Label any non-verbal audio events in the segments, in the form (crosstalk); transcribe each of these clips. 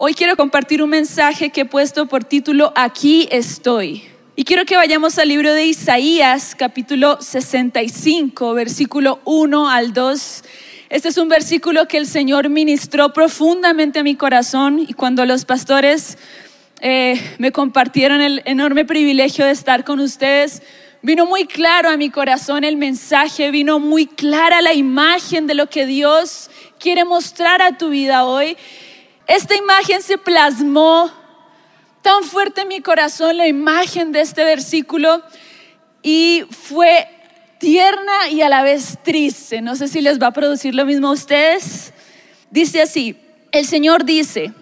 Hoy quiero compartir un mensaje que he puesto por título Aquí estoy. Y quiero que vayamos al libro de Isaías, capítulo 65, versículo 1 al 2. Este es un versículo que el Señor ministró profundamente a mi corazón y cuando los pastores eh, me compartieron el enorme privilegio de estar con ustedes, vino muy claro a mi corazón el mensaje, vino muy clara la imagen de lo que Dios quiere mostrar a tu vida hoy. Esta imagen se plasmó tan fuerte en mi corazón, la imagen de este versículo, y fue tierna y a la vez triste. No sé si les va a producir lo mismo a ustedes. Dice así, el Señor dice,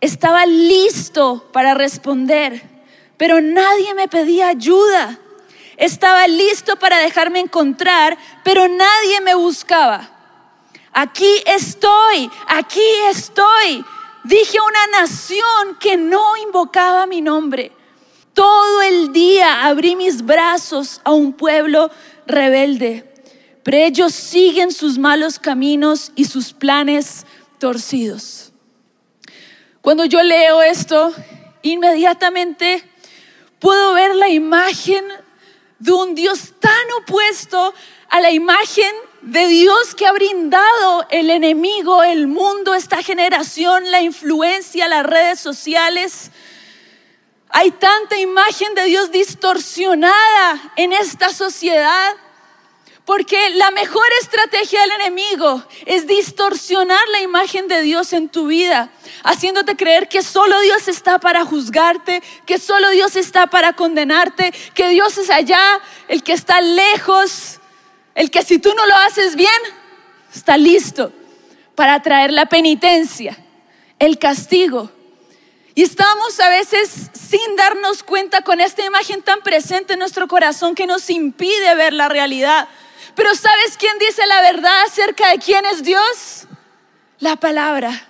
estaba listo para responder, pero nadie me pedía ayuda. Estaba listo para dejarme encontrar, pero nadie me buscaba. Aquí estoy, aquí estoy. Dije a una nación que no invocaba mi nombre. Todo el día abrí mis brazos a un pueblo rebelde, pero ellos siguen sus malos caminos y sus planes torcidos. Cuando yo leo esto, inmediatamente puedo ver la imagen de un Dios tan opuesto a la imagen de Dios que ha brindado el enemigo, el mundo, esta generación, la influencia, las redes sociales. Hay tanta imagen de Dios distorsionada en esta sociedad. Porque la mejor estrategia del enemigo es distorsionar la imagen de Dios en tu vida, haciéndote creer que solo Dios está para juzgarte, que solo Dios está para condenarte, que Dios es allá, el que está lejos, el que si tú no lo haces bien, está listo para traer la penitencia, el castigo. Y estamos a veces sin darnos cuenta con esta imagen tan presente en nuestro corazón que nos impide ver la realidad. Pero ¿sabes quién dice la verdad acerca de quién es Dios? La palabra.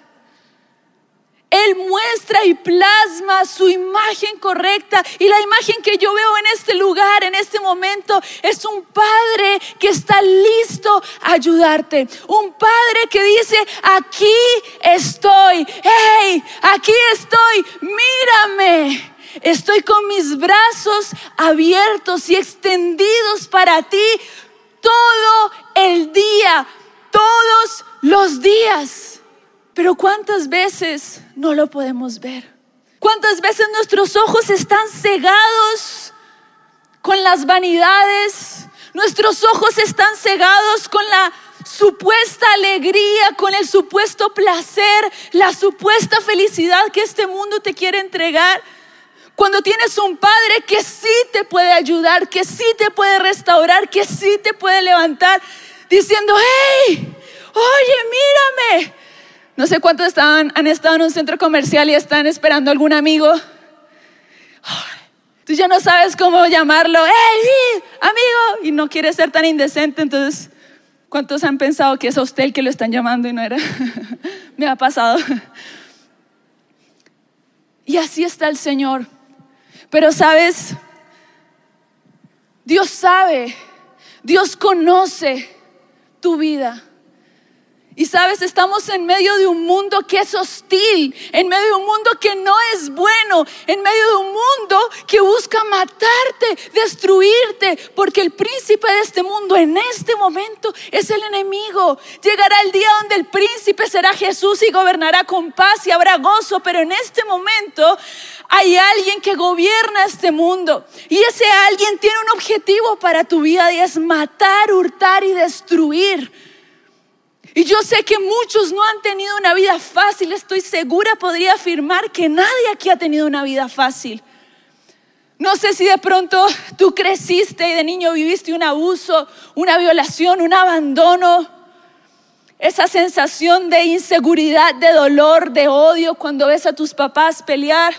Él muestra y plasma su imagen correcta. Y la imagen que yo veo en este lugar, en este momento, es un padre que está listo a ayudarte. Un padre que dice, aquí estoy. Hey, aquí estoy. Mírame. Estoy con mis brazos abiertos y extendidos para ti todo el día, todos los días. Pero ¿cuántas veces no lo podemos ver? ¿Cuántas veces nuestros ojos están cegados con las vanidades? Nuestros ojos están cegados con la supuesta alegría, con el supuesto placer, la supuesta felicidad que este mundo te quiere entregar. Cuando tienes un padre que sí te puede ayudar, que sí te puede restaurar, que sí te puede levantar, diciendo, hey, oye, mírame, no sé cuántos han estado en un centro comercial y están esperando algún amigo. Tú ya no sabes cómo llamarlo. ¡Hey, amigo! Y no quieres ser tan indecente, entonces, ¿cuántos han pensado que es a usted el que lo están llamando y no era? (laughs) Me ha pasado. Y así está el Señor. Pero sabes, Dios sabe, Dios conoce tu vida. Y sabes, estamos en medio de un mundo que es hostil, en medio de un mundo que no es bueno, en medio de un mundo que busca matarte, destruirte, porque el príncipe de este mundo en este momento es el enemigo. Llegará el día donde el príncipe será Jesús y gobernará con paz y habrá gozo, pero en este momento hay alguien que gobierna este mundo y ese alguien tiene un objetivo para tu vida y es matar, hurtar y destruir. Y yo sé que muchos no han tenido una vida fácil. Estoy segura, podría afirmar que nadie aquí ha tenido una vida fácil. No sé si de pronto tú creciste y de niño viviste un abuso, una violación, un abandono. Esa sensación de inseguridad, de dolor, de odio cuando ves a tus papás pelear.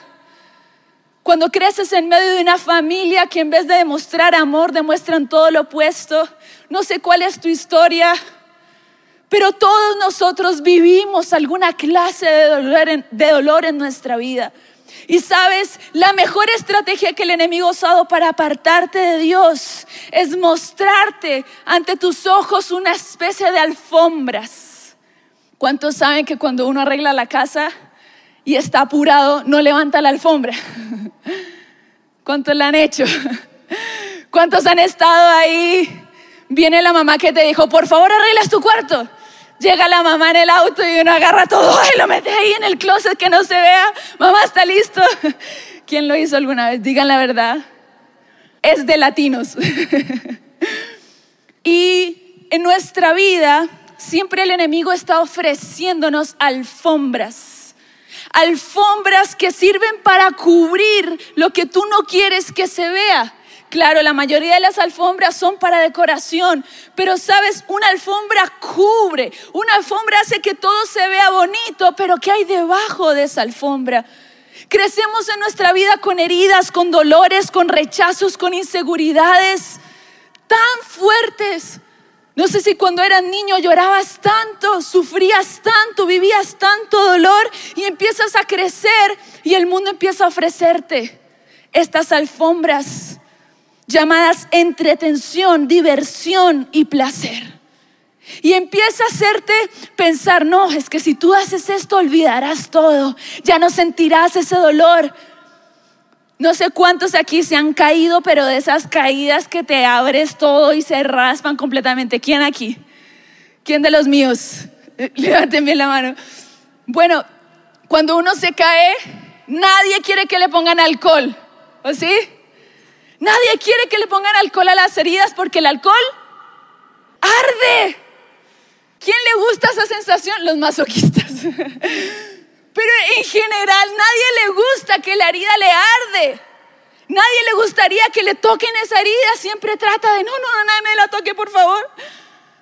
Cuando creces en medio de una familia que en vez de demostrar amor demuestran todo lo opuesto. No sé cuál es tu historia. Pero todos nosotros vivimos alguna clase de dolor, en, nuestra vida. Y sabes, la mejor estrategia que el enemigo ha usado para apartarte de Dios es mostrarte ante tus ojos una especie de alfombras. ¿Cuántos saben que cuando uno arregla la casa, y está apurado, no levanta la alfombra. (laughs) ¿Cuántos la han hecho? (laughs) ¿Cuántos han estado ahí? Viene la mamá que te dijo, por favor arreglas tu cuarto. Llega la mamá en el auto y uno agarra todo y lo mete ahí en el closet que no se vea. Mamá está listo. (laughs) ¿Quién lo hizo alguna vez? Digan la verdad. Es de latinos. (laughs) y en nuestra vida siempre el enemigo está ofreciéndonos alfombras. Alfombras que sirven para cubrir lo que tú no quieres que se vea. Claro, la mayoría de las alfombras son para decoración, pero sabes, una alfombra cubre, una alfombra hace que todo se vea bonito, pero ¿qué hay debajo de esa alfombra? Crecemos en nuestra vida con heridas, con dolores, con rechazos, con inseguridades tan fuertes. No sé si cuando eras niño llorabas tanto, sufrías tanto, vivías tanto dolor y empiezas a crecer y el mundo empieza a ofrecerte estas alfombras llamadas entretención, diversión y placer. Y empieza a hacerte pensar, no, es que si tú haces esto olvidarás todo, ya no sentirás ese dolor. No sé cuántos aquí se han caído, pero de esas caídas que te abres todo y se raspan completamente. ¿Quién aquí? ¿Quién de los míos? (laughs) Levanten bien la mano. Bueno, cuando uno se cae, nadie quiere que le pongan alcohol, ¿o sí? Nadie quiere que le pongan alcohol a las heridas porque el alcohol arde. ¿Quién le gusta esa sensación? Los masoquistas. (laughs) Pero en general nadie le gusta que la herida le arde. Nadie le gustaría que le toquen esa herida. Siempre trata de, no, no, no, nadie me la toque, por favor.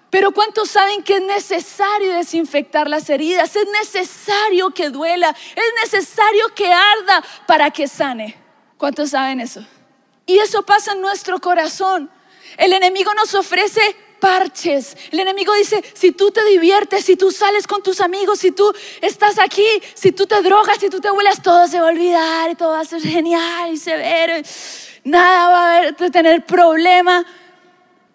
Pero ¿cuántos saben que es necesario desinfectar las heridas? Es necesario que duela. Es necesario que arda para que sane. ¿Cuántos saben eso? Y eso pasa en nuestro corazón. El enemigo nos ofrece parches. El enemigo dice, si tú te diviertes, si tú sales con tus amigos, si tú estás aquí, si tú te drogas, si tú te vuelas, todo se va a olvidar y todo va a ser genial y severo. Nada va a haber, tener problema.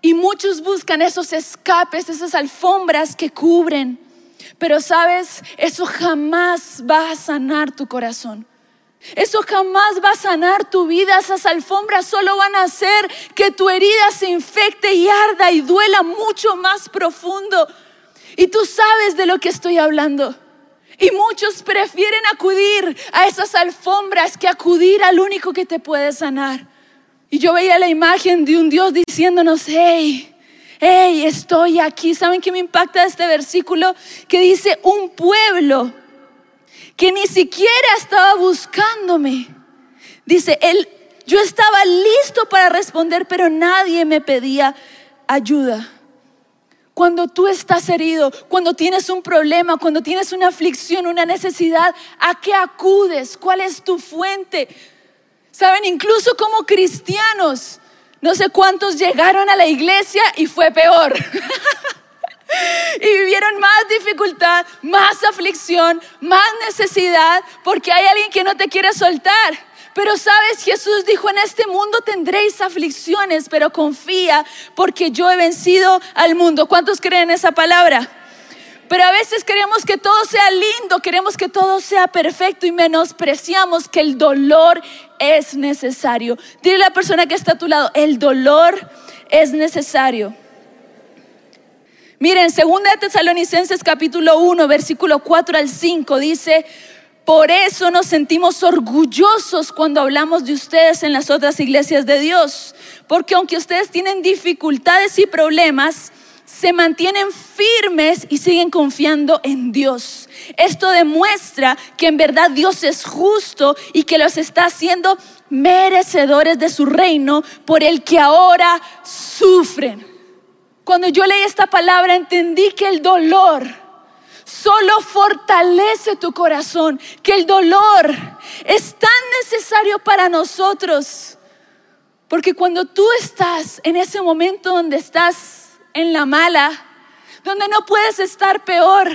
Y muchos buscan esos escapes, esas alfombras que cubren. Pero sabes, eso jamás va a sanar tu corazón. Eso jamás va a sanar tu vida. Esas alfombras solo van a hacer que tu herida se infecte y arda y duela mucho más profundo. Y tú sabes de lo que estoy hablando. Y muchos prefieren acudir a esas alfombras que acudir al único que te puede sanar. Y yo veía la imagen de un Dios diciéndonos, hey, hey, estoy aquí. ¿Saben qué me impacta este versículo? Que dice, un pueblo que ni siquiera estaba buscándome. Dice, él, yo estaba listo para responder, pero nadie me pedía ayuda. Cuando tú estás herido, cuando tienes un problema, cuando tienes una aflicción, una necesidad, ¿a qué acudes? ¿Cuál es tu fuente? Saben, incluso como cristianos, no sé cuántos llegaron a la iglesia y fue peor. (laughs) y vivieron más dificultad, más aflicción, más necesidad, porque hay alguien que no te quiere soltar. Pero sabes, Jesús dijo, en este mundo tendréis aflicciones, pero confía porque yo he vencido al mundo. ¿Cuántos creen esa palabra? Pero a veces queremos que todo sea lindo, queremos que todo sea perfecto y menospreciamos que el dolor es necesario. Dile a la persona que está a tu lado, el dolor es necesario. Miren, 2 Tesalonicenses capítulo 1, versículo 4 al 5 dice, por eso nos sentimos orgullosos cuando hablamos de ustedes en las otras iglesias de Dios, porque aunque ustedes tienen dificultades y problemas, se mantienen firmes y siguen confiando en Dios. Esto demuestra que en verdad Dios es justo y que los está haciendo merecedores de su reino por el que ahora sufren. Cuando yo leí esta palabra entendí que el dolor solo fortalece tu corazón, que el dolor es tan necesario para nosotros. Porque cuando tú estás en ese momento donde estás en la mala, donde no puedes estar peor,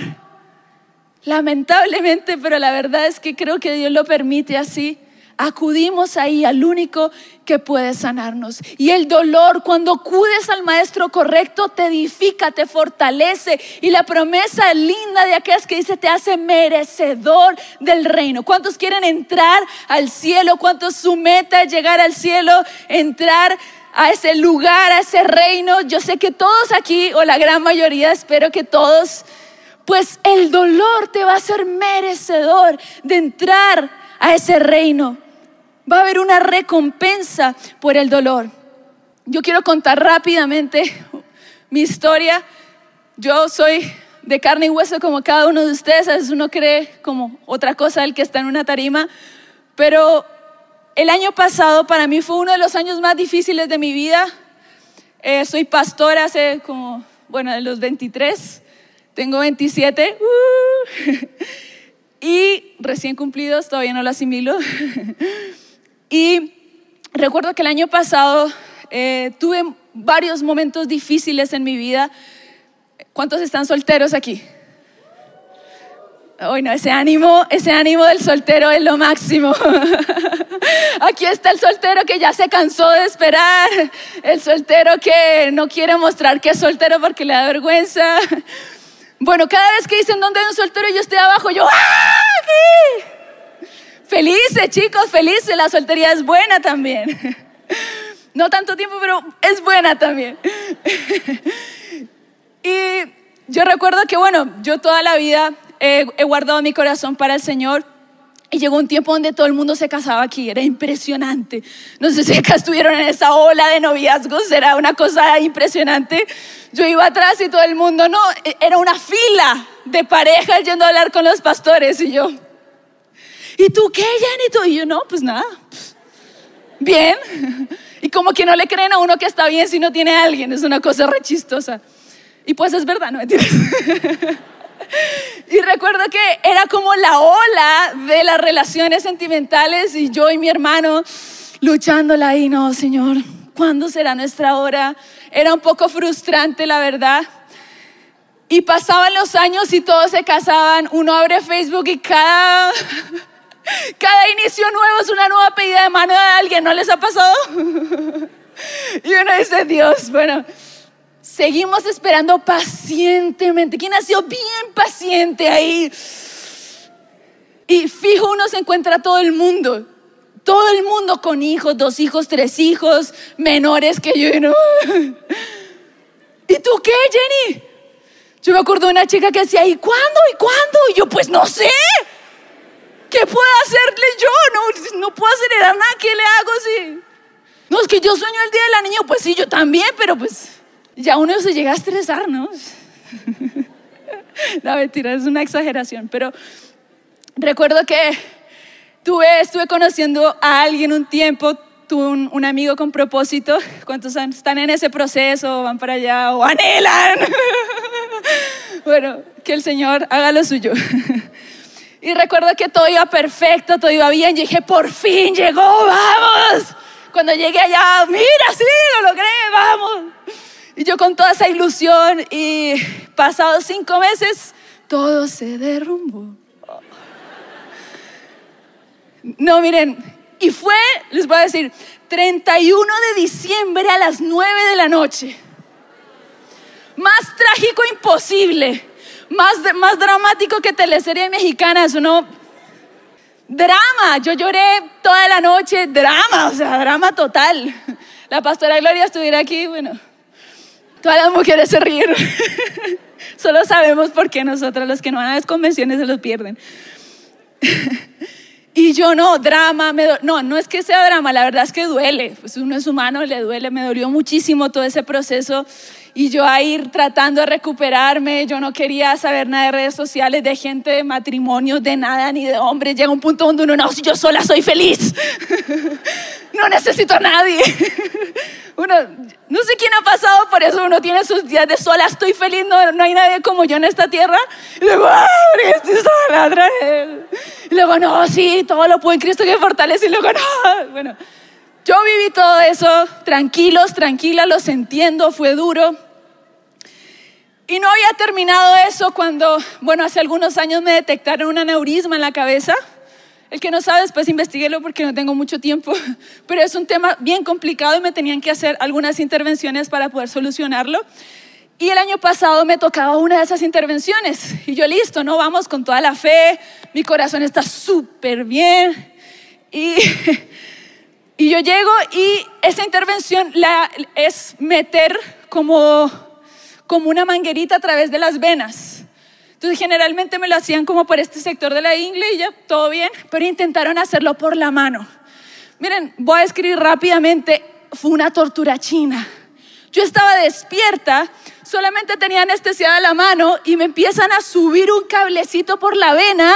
lamentablemente, pero la verdad es que creo que Dios lo permite así, acudimos ahí al único que puede sanarnos. Y el dolor, cuando acudes al maestro correcto, te edifica, te fortalece. Y la promesa linda de aquellas que dice, te hace merecedor del reino. ¿Cuántos quieren entrar al cielo? ¿Cuántos su meta es llegar al cielo, entrar a ese lugar, a ese reino? Yo sé que todos aquí, o la gran mayoría, espero que todos pues el dolor te va a hacer merecedor de entrar a ese reino. Va a haber una recompensa por el dolor. Yo quiero contar rápidamente (laughs) mi historia. Yo soy de carne y hueso como cada uno de ustedes. A veces uno cree como otra cosa el que está en una tarima. Pero el año pasado para mí fue uno de los años más difíciles de mi vida. Eh, soy pastora hace como, bueno, de los 23. Tengo 27 uh, (laughs) y recién cumplidos, todavía no lo asimilo. (laughs) y recuerdo que el año pasado eh, tuve varios momentos difíciles en mi vida. ¿Cuántos están solteros aquí? Bueno, ese ánimo, ese ánimo del soltero es lo máximo. (laughs) Aquí está el soltero que ya se cansó de esperar, el soltero que no quiere mostrar que es soltero porque le da vergüenza, bueno, cada vez que dicen dónde hay un soltero y yo estoy abajo, yo, ¡ah! Felices, chicos, felices. La soltería es buena también. (laughs) No tanto tiempo, pero es buena también. (laughs) Y yo recuerdo que, bueno, yo toda la vida he, guardado mi corazón para el Señor. Y llegó un tiempo donde todo el mundo se casaba aquí, era impresionante. No sé si acá estuvieron en esa ola de noviazgos, era una cosa impresionante. Yo iba atrás y todo el mundo, no, e, era una fila de parejas yendo a hablar con los pastores y yo. ¿Y tú qué, Jenny? Y yo, no, pues nada. Bien. (laughs) Y como que no le creen a uno que está bien si no tiene a alguien, es una cosa rechistosa. Y pues es verdad, no? (laughs) Y recuerdo que era como la ola de las relaciones sentimentales y yo y mi hermano luchándola ahí, no, Señor, ¿cuándo será nuestra hora? Era un poco frustrante, la verdad. Y pasaban los años y todos se casaban. Uno abre Facebook y cada, cada inicio nuevo es una nueva pedida de mano de alguien. ¿No les ha pasado? Y uno dice, Dios, bueno, Seguimos esperando pacientemente. ¿Quién ha sido bien paciente ahí? Y fijo, uno se encuentra todo el mundo. Todo el mundo con hijos, dos hijos, tres hijos, menores que yo. (laughs) ¿Y tú qué, Jenny? Yo me acuerdo de una chica que decía, ¿y cuándo? ¿Y cuándo? Y yo, pues no sé. ¿Qué puedo hacerle yo? No, no puedo acelerar nada. ¿Qué le hago si? No, es que yo sueño el día de la niña. Pues sí, yo también, pero pues ya uno se llega a estresar, ¿no? (laughs) La mentira, es una exageración, pero recuerdo que tuve, estuve conociendo a alguien un tiempo, tuve un, amigo con propósito, ¿cuántos están en ese proceso, van para allá o anhelan? (laughs) bueno, que el Señor haga lo suyo. (laughs) y recuerdo que todo iba perfecto, todo iba bien, y dije, por fin llegó, vamos. Cuando llegué allá, mira, sí, lo logré, vamos. Y yo con toda esa ilusión y pasados cinco meses, todo se derrumbó. No, miren, y fue, les voy a decir, 31 de diciembre a las 9 de la noche. Más trágico imposible, más, más dramático que teleserie mexicana, eso no. Drama, yo lloré toda la noche, drama, o sea, drama total. La pastora Gloria estuviera aquí, bueno, Todas las mujeres se ríen. (laughs) Solo sabemos por qué nosotras, los que no van a las convenciones, se los pierden. (laughs) y yo no, drama, no, no es que sea drama, la verdad es que duele. Pues uno es humano, le duele, me dolió muchísimo todo ese proceso. Y yo a ir tratando de recuperarme, yo no quería saber nada de redes sociales, de gente, de matrimonios, de nada, ni de hombres. Llega un punto donde uno, no, si yo sola soy feliz. (laughs) no necesito a nadie. (laughs) uno, no sé quién ha pasado por eso, uno tiene sus días de sola, estoy feliz, no, no hay nadie como yo en esta tierra. Y luego, ¡ah, estoy sola Y luego, no, sí, todo lo puedo en Cristo que fortalece. Y luego, no, (laughs) bueno. Yo viví todo eso tranquilos, tranquila, los entiendo, fue duro. Y no había terminado eso cuando, bueno, hace algunos años me detectaron un aneurisma en la cabeza. El que no sabe, después investiguelo porque no tengo mucho tiempo, (laughs) pero es un tema bien complicado y me tenían que hacer algunas intervenciones para poder solucionarlo. Y el año pasado me tocaba una de esas intervenciones y yo listo, ¿no? Vamos con toda la fe, mi corazón está súper bien y, (laughs) y yo llego y esa intervención la, es meter como, como una manguerita a través de las venas. Entonces generalmente me lo hacían como por este sector de la ingle y ya, todo bien, pero intentaron hacerlo por la mano. Miren, voy a escribir rápidamente, fue una tortura china. Yo estaba despierta solamente tenía anestesiada la mano y me empiezan a subir un cablecito por la vena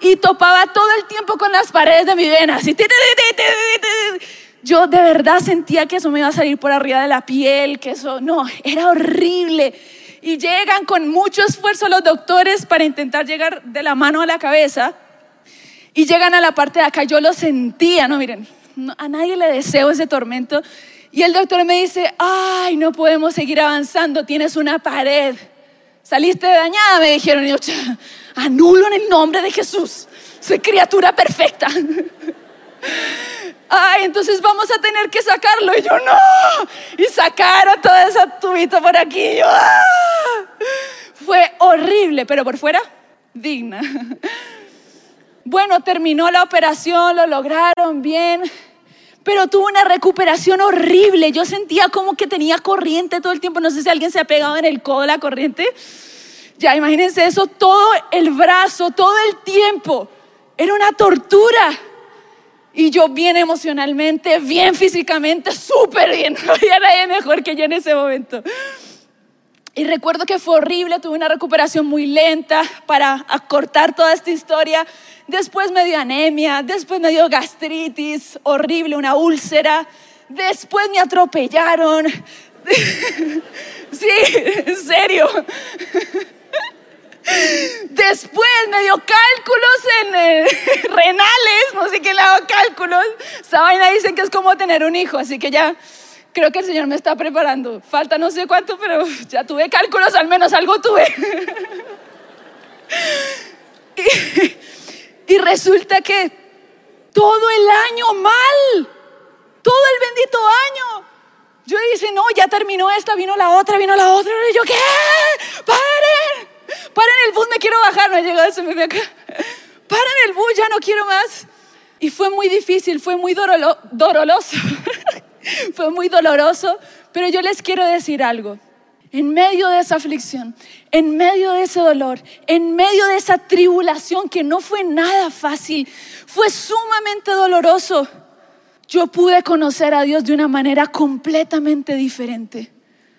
y topaba todo el tiempo con las paredes de mi vena. Yo de verdad sentía que eso me iba a salir por arriba de la piel, que eso, no, era horrible. Y llegan con mucho esfuerzo los doctores para intentar llegar de la mano a la cabeza. Y llegan a la parte de acá, yo lo sentía, no miren, a nadie le deseo ese tormento. Y el doctor me dice, ay, no podemos seguir avanzando, tienes una pared. Saliste dañada, me dijeron. Y yo, anulo en el nombre de Jesús. Soy criatura perfecta. (laughs) Ay, entonces vamos a tener que sacarlo. Y yo, no. Y sacaron toda esa tubito por aquí. yo, ah". Fue horrible, pero por fuera, digna. Bueno, terminó la operación, lo lograron bien pero tuvo una recuperación horrible. Yo sentía como que tenía corriente todo el tiempo. No sé si alguien se ha pegado en el codo la corriente. Ya, imagínense eso, todo el brazo, todo el tiempo. Era una tortura. Y yo bien emocionalmente, bien físicamente, súper bien. (laughs) No había nadie mejor que yo en ese momento. Y recuerdo que fue horrible, tuve una recuperación muy lenta para acortar toda esta historia. Después me dio anemia, después me dio gastritis, horrible, una úlcera. Después me atropellaron. (laughs) sí, en serio. (laughs) Después me dio cálculos en eh, (laughs) renales, no sé qué le hago cálculos. Esa vaina dicen que es como tener un hijo, así que ya creo que el Señor me está preparando. Falta no sé cuánto, pero (laughs) ya tuve cálculos, al menos algo tuve. (laughs) y, resulta que todo el año mal, todo el bendito año. Yo dije, no, ya terminó esta, vino la otra, vino la otra. Y yo, ¿qué? ¡Paren! ¡Paren el bus! Me quiero bajar. No he llegado me acá. ¡Paren el bus! Ya no quiero más. Y fue muy difícil, fue muy doloroso. (laughs) Fue muy doloroso, pero yo les quiero decir algo. En medio de esa aflicción, en medio de ese dolor, en medio de esa tribulación que no fue nada fácil, fue sumamente doloroso, yo pude conocer a Dios de una manera completamente diferente.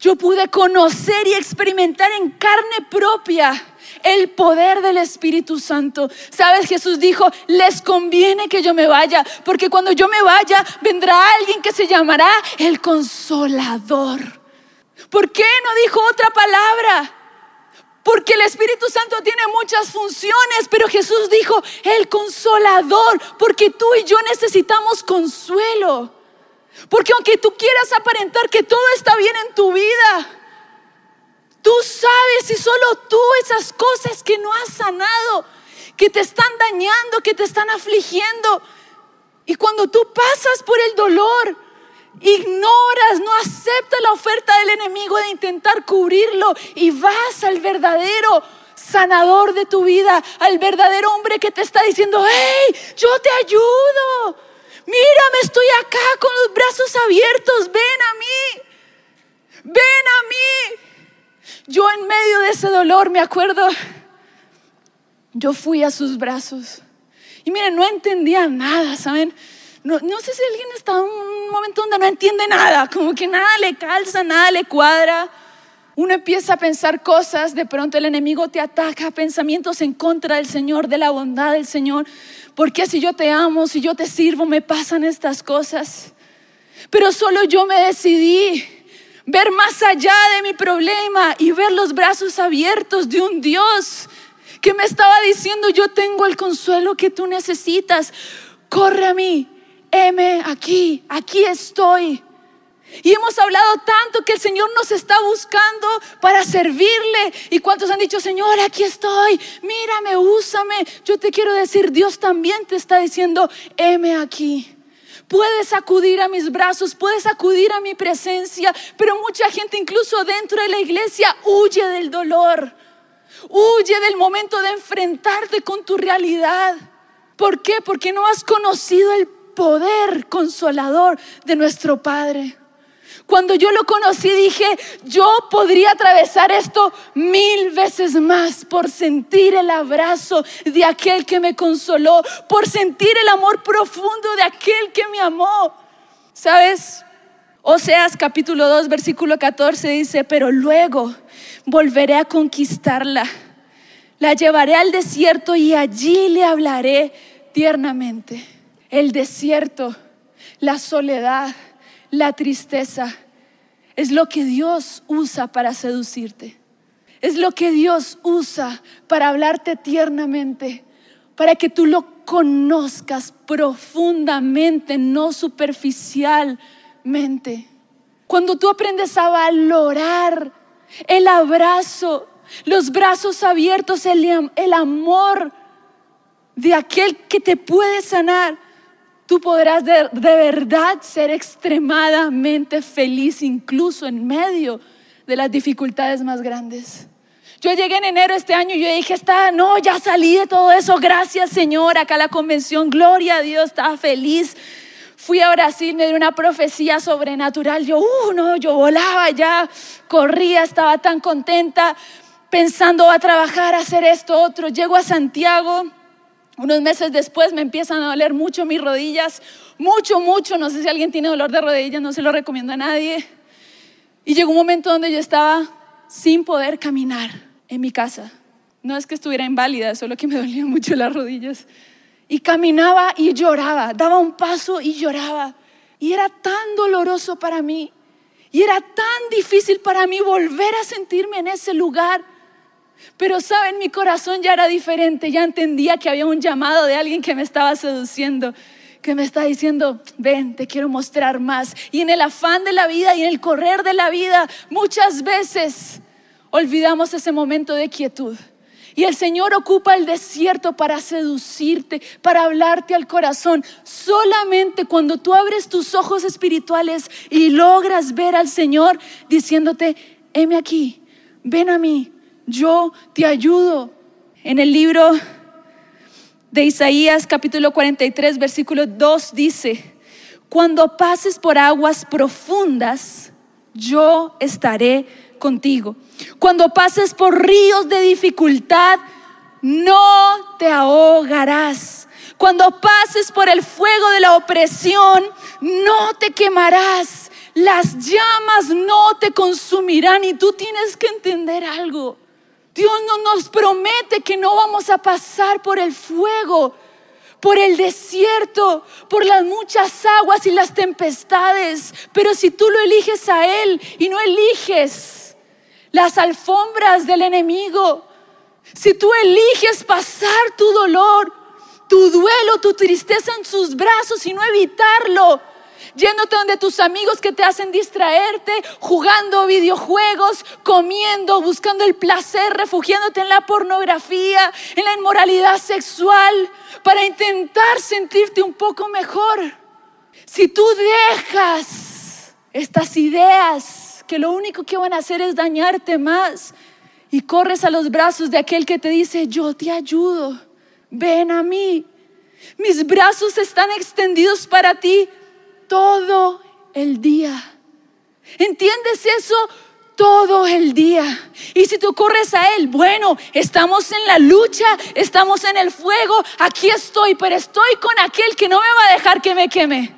Yo pude conocer y experimentar en carne propia el poder del Espíritu Santo. Sabes, Jesús dijo, les conviene que yo me vaya, porque cuando yo me vaya vendrá alguien que se llamará el consolador. ¿Por qué no dijo otra palabra? Porque el Espíritu Santo tiene muchas funciones, pero Jesús dijo, el consolador, porque tú y yo necesitamos consuelo. Porque aunque tú quieras aparentar que todo está bien en tu vida, Tú sabes y solo tú esas cosas que no has sanado, que te están dañando, que te están afligiendo. Y cuando tú pasas por el dolor, ignoras, no aceptas la oferta del enemigo de intentar cubrirlo y vas al verdadero sanador de tu vida, al verdadero hombre que te está diciendo, hey, yo te ayudo. Mírame, estoy acá con los brazos abiertos, ven a mí, ven a mí. Yo en medio de ese dolor me acuerdo, yo fui a sus brazos. Y miren, no entendía nada, ¿saben? No, no, sé si alguien está en un momento donde no entiende nada, como que nada le calza, nada le cuadra. Uno empieza a pensar cosas, de pronto el enemigo te ataca, pensamientos en contra del Señor, de la bondad del Señor. ¿Por qué si yo te amo, si yo te sirvo, me pasan estas cosas? Pero solo yo me decidí ver más allá de mi problema y ver los brazos abiertos de un Dios que me estaba diciendo, yo tengo el consuelo que tú necesitas, corre a mí, heme aquí, aquí estoy. Y hemos hablado tanto que el Señor nos está buscando para servirle. ¿Y cuántos han dicho, Señor, aquí estoy, mírame, úsame? Yo te quiero decir, Dios también te está diciendo, heme aquí. Puedes acudir a mis brazos, puedes acudir a mi presencia, pero mucha gente incluso dentro de la iglesia huye del dolor, huye del momento de enfrentarte con tu realidad. ¿Por qué? Porque no has conocido el poder consolador de nuestro Padre. Cuando yo lo conocí dije, yo podría atravesar esto mil veces más por sentir el abrazo de aquel que me consoló, por sentir el amor profundo de aquel que me amó. ¿Sabes? Oseas capítulo 2, versículo 14 dice, pero luego volveré a conquistarla. La llevaré al desierto y allí le hablaré tiernamente. El desierto, la soledad, la tristeza es lo que Dios usa para seducirte. Es lo que Dios usa para hablarte tiernamente, para que tú lo conozcas profundamente, no superficialmente. Cuando tú aprendes a valorar el abrazo, los brazos abiertos, el, el amor de aquel que te puede sanar, tú podrás de, verdad ser extremadamente feliz incluso en medio de las dificultades más grandes. Yo llegué en enero este año y yo dije, está, no, ya salí de todo eso, gracias Señor, acá la convención, gloria a Dios, estaba feliz. Fui a Brasil, me dio una profecía sobrenatural, yo, uh, no, yo volaba ya, corría, estaba tan contenta, pensando a trabajar, a hacer esto, otro. Llego a Santiago, unos meses después me empiezan a doler mucho mis rodillas, mucho, mucho. No sé si alguien tiene dolor de rodillas, no se lo recomiendo a nadie. Y llegó un momento donde yo estaba sin poder caminar en mi casa. No es que estuviera inválida, solo que me dolían mucho las rodillas. Y caminaba y lloraba, daba un paso y lloraba. Y era tan doloroso para mí. Y era tan difícil para mí volver a sentirme en ese lugar pero saben, mi corazón ya era diferente, ya entendía que había un llamado de alguien que me estaba seduciendo, que me estaba diciendo, ven, te quiero mostrar más. Y en el afán de la vida y en el correr de la vida, muchas veces olvidamos ese momento de quietud. Y el Señor ocupa el desierto para seducirte, para hablarte al corazón. Solamente cuando tú abres tus ojos espirituales y logras ver al Señor diciéndote, heme aquí, ven a mí, yo te ayudo. En el libro de Isaías capítulo 43, versículo 2 dice, cuando pases por aguas profundas, yo estaré contigo. Cuando pases por ríos de dificultad, no te ahogarás. Cuando pases por el fuego de la opresión, no te quemarás. Las llamas no te consumirán y tú tienes que entender algo. Dios no nos promete que no vamos a pasar por el fuego, por el desierto, por las muchas aguas y las tempestades. Pero si tú lo eliges a Él y no eliges las alfombras del enemigo, si tú eliges pasar tu dolor, tu duelo, tu tristeza en sus brazos y no evitarlo, yéndote donde tus amigos que te hacen distraerte, jugando videojuegos, comiendo, buscando el placer, refugiándote en la pornografía, en la inmoralidad sexual, para intentar sentirte un poco mejor. Si tú dejas estas ideas que lo único que van a hacer es dañarte más y corres a los brazos de aquel que te dice, yo te ayudo, ven a mí. Mis brazos están extendidos para ti todo el día. ¿Entiendes eso? Todo el día. Y si tú corres a Él, bueno, estamos en la lucha, estamos en el fuego, aquí estoy, pero estoy con aquel que no me va a dejar que me queme.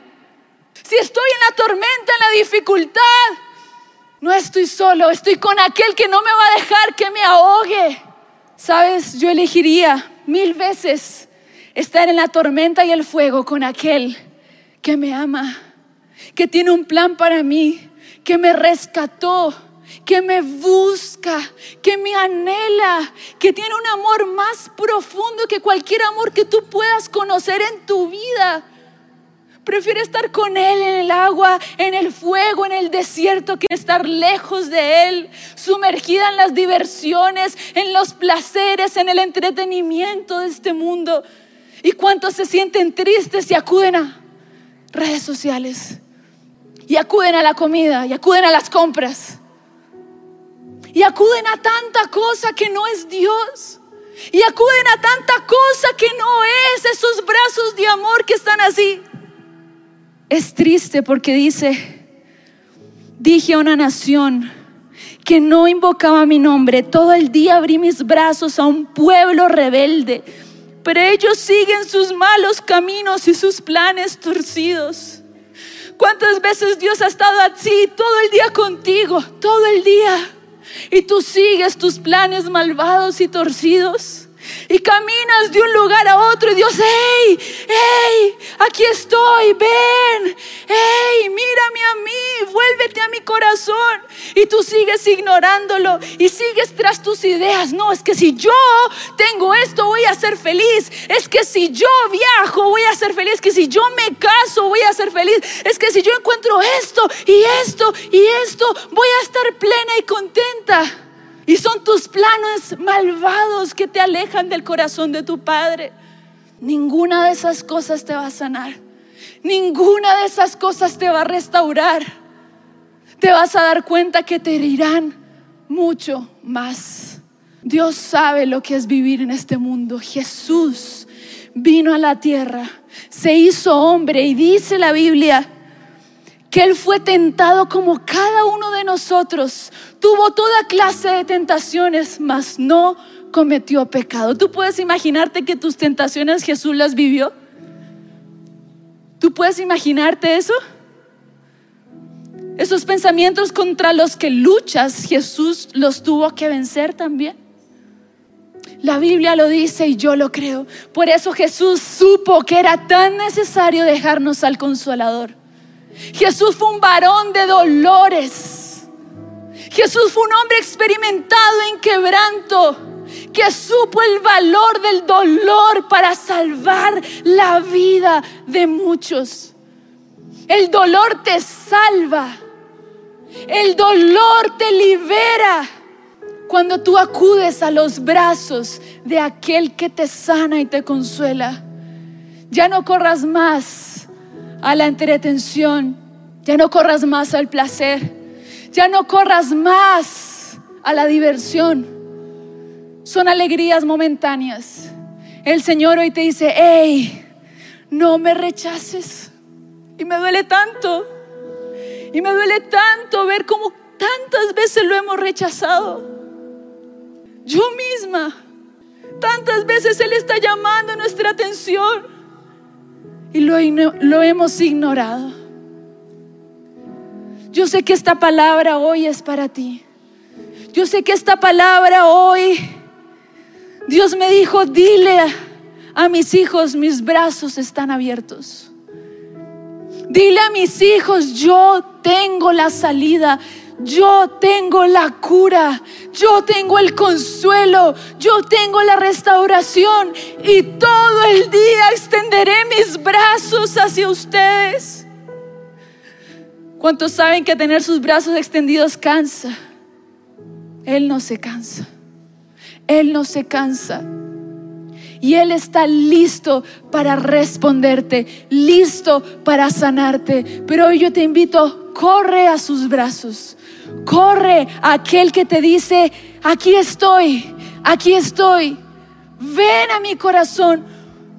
Si estoy en la tormenta, en la dificultad, no estoy solo, estoy con aquel que no me va a dejar que me ahogue. Sabes, yo elegiría mil veces estar en la tormenta y el fuego con aquel que me ama, que tiene un plan para mí, que me rescató, que me busca, que me anhela, que tiene un amor más profundo que cualquier amor que tú puedas conocer en tu vida. Prefiere estar con Él en el agua, en el fuego, en el desierto, que estar lejos de Él, sumergida en las diversiones, en los placeres, en el entretenimiento de este mundo. ¿Y cuántos se sienten tristes y acuden a redes sociales? Y acuden a la comida, y acuden a las compras. Y acuden a tanta cosa que no es Dios. Y acuden a tanta cosa que no es esos brazos de amor que están así. Es triste porque dice, dije a una nación que no invocaba mi nombre, todo el día abrí mis brazos a un pueblo rebelde, pero ellos siguen sus malos caminos y sus planes torcidos. ¿Cuántas veces Dios ha estado así todo el día contigo, todo el día? Y tú sigues tus planes malvados y torcidos. Y caminas de un lugar a otro y Dios, hey, hey, aquí estoy, ven, hey, mírame a mí, vuélvete a mi corazón. Y tú sigues ignorándolo y sigues tras tus ideas. No, es que si yo tengo esto a ser feliz. Es que si yo viajo voy a ser feliz. Es que si yo me caso voy a ser feliz. Es que si yo encuentro esto y esto y esto voy a estar plena y contenta. Y son tus planes malvados que te alejan del corazón de tu Padre. Ninguna de esas cosas te va a sanar. Ninguna de esas cosas te va a restaurar. Te vas a dar cuenta que te herirán mucho más. Dios sabe lo que es vivir en este mundo. Jesús vino a la tierra, se hizo hombre y dice la Biblia que Él fue tentado como cada uno de nosotros, tuvo toda clase de tentaciones, mas no cometió pecado. ¿Tú puedes imaginarte que tus tentaciones Jesús las vivió? ¿Tú puedes imaginarte eso? Esos pensamientos contra los que luchas, Jesús los tuvo que vencer también. La Biblia lo dice y yo lo creo. Por eso Jesús supo que era tan necesario dejarnos al consolador. Jesús fue un varón de dolores. Jesús fue un hombre experimentado en quebranto que supo el valor del dolor para salvar la vida de muchos. El dolor te salva. El dolor te libera cuando tú acudes a los brazos de aquel que te sana y te consuela. Ya no corras más a la entretención, ya no corras más al placer, ya no corras más a la diversión. Son alegrías momentáneas. El Señor hoy te dice, hey, no me rechaces. Y me duele tanto. Y me duele tanto ver cómo tantas veces lo hemos rechazado. Yo misma, tantas veces Él está llamando nuestra atención y lo, hemos ignorado. Yo sé que esta palabra hoy es para ti. Yo sé que esta palabra hoy, Dios me dijo, dile a mis hijos, mis brazos están abiertos. Dile a mis hijos, yo tengo la salida, yo tengo la cura, yo tengo el consuelo, yo tengo la restauración y todo el día extenderé mis brazos hacia ustedes. ¿Cuántos saben que tener sus brazos extendidos cansa? Él no se cansa. Él no se cansa. Y Él está listo para responderte, listo para sanarte. Pero hoy yo te invito, corre a sus brazos. Corre a aquel que te dice, aquí estoy, aquí estoy. Ven a mi corazón.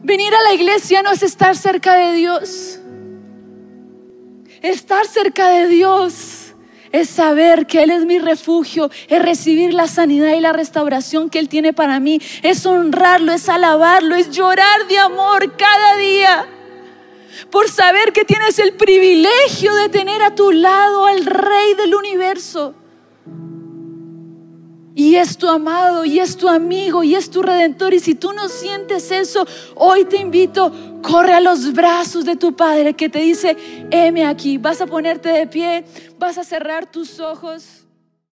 Venir a la iglesia no es estar cerca de Dios. Estar cerca de Dios es saber que Él es mi refugio, es recibir la sanidad y la restauración que Él tiene para mí, es honrarlo, es alabarlo, es llorar de amor cada día por saber que tienes el privilegio de tener a tu lado al Rey del universo. Y es tu amado, y es tu amigo, y es tu redentor. Y si tú no sientes eso, hoy te invito, corre a los brazos de tu Padre que te dice, heme aquí. Vas a ponerte de pie, vas a cerrar tus ojos.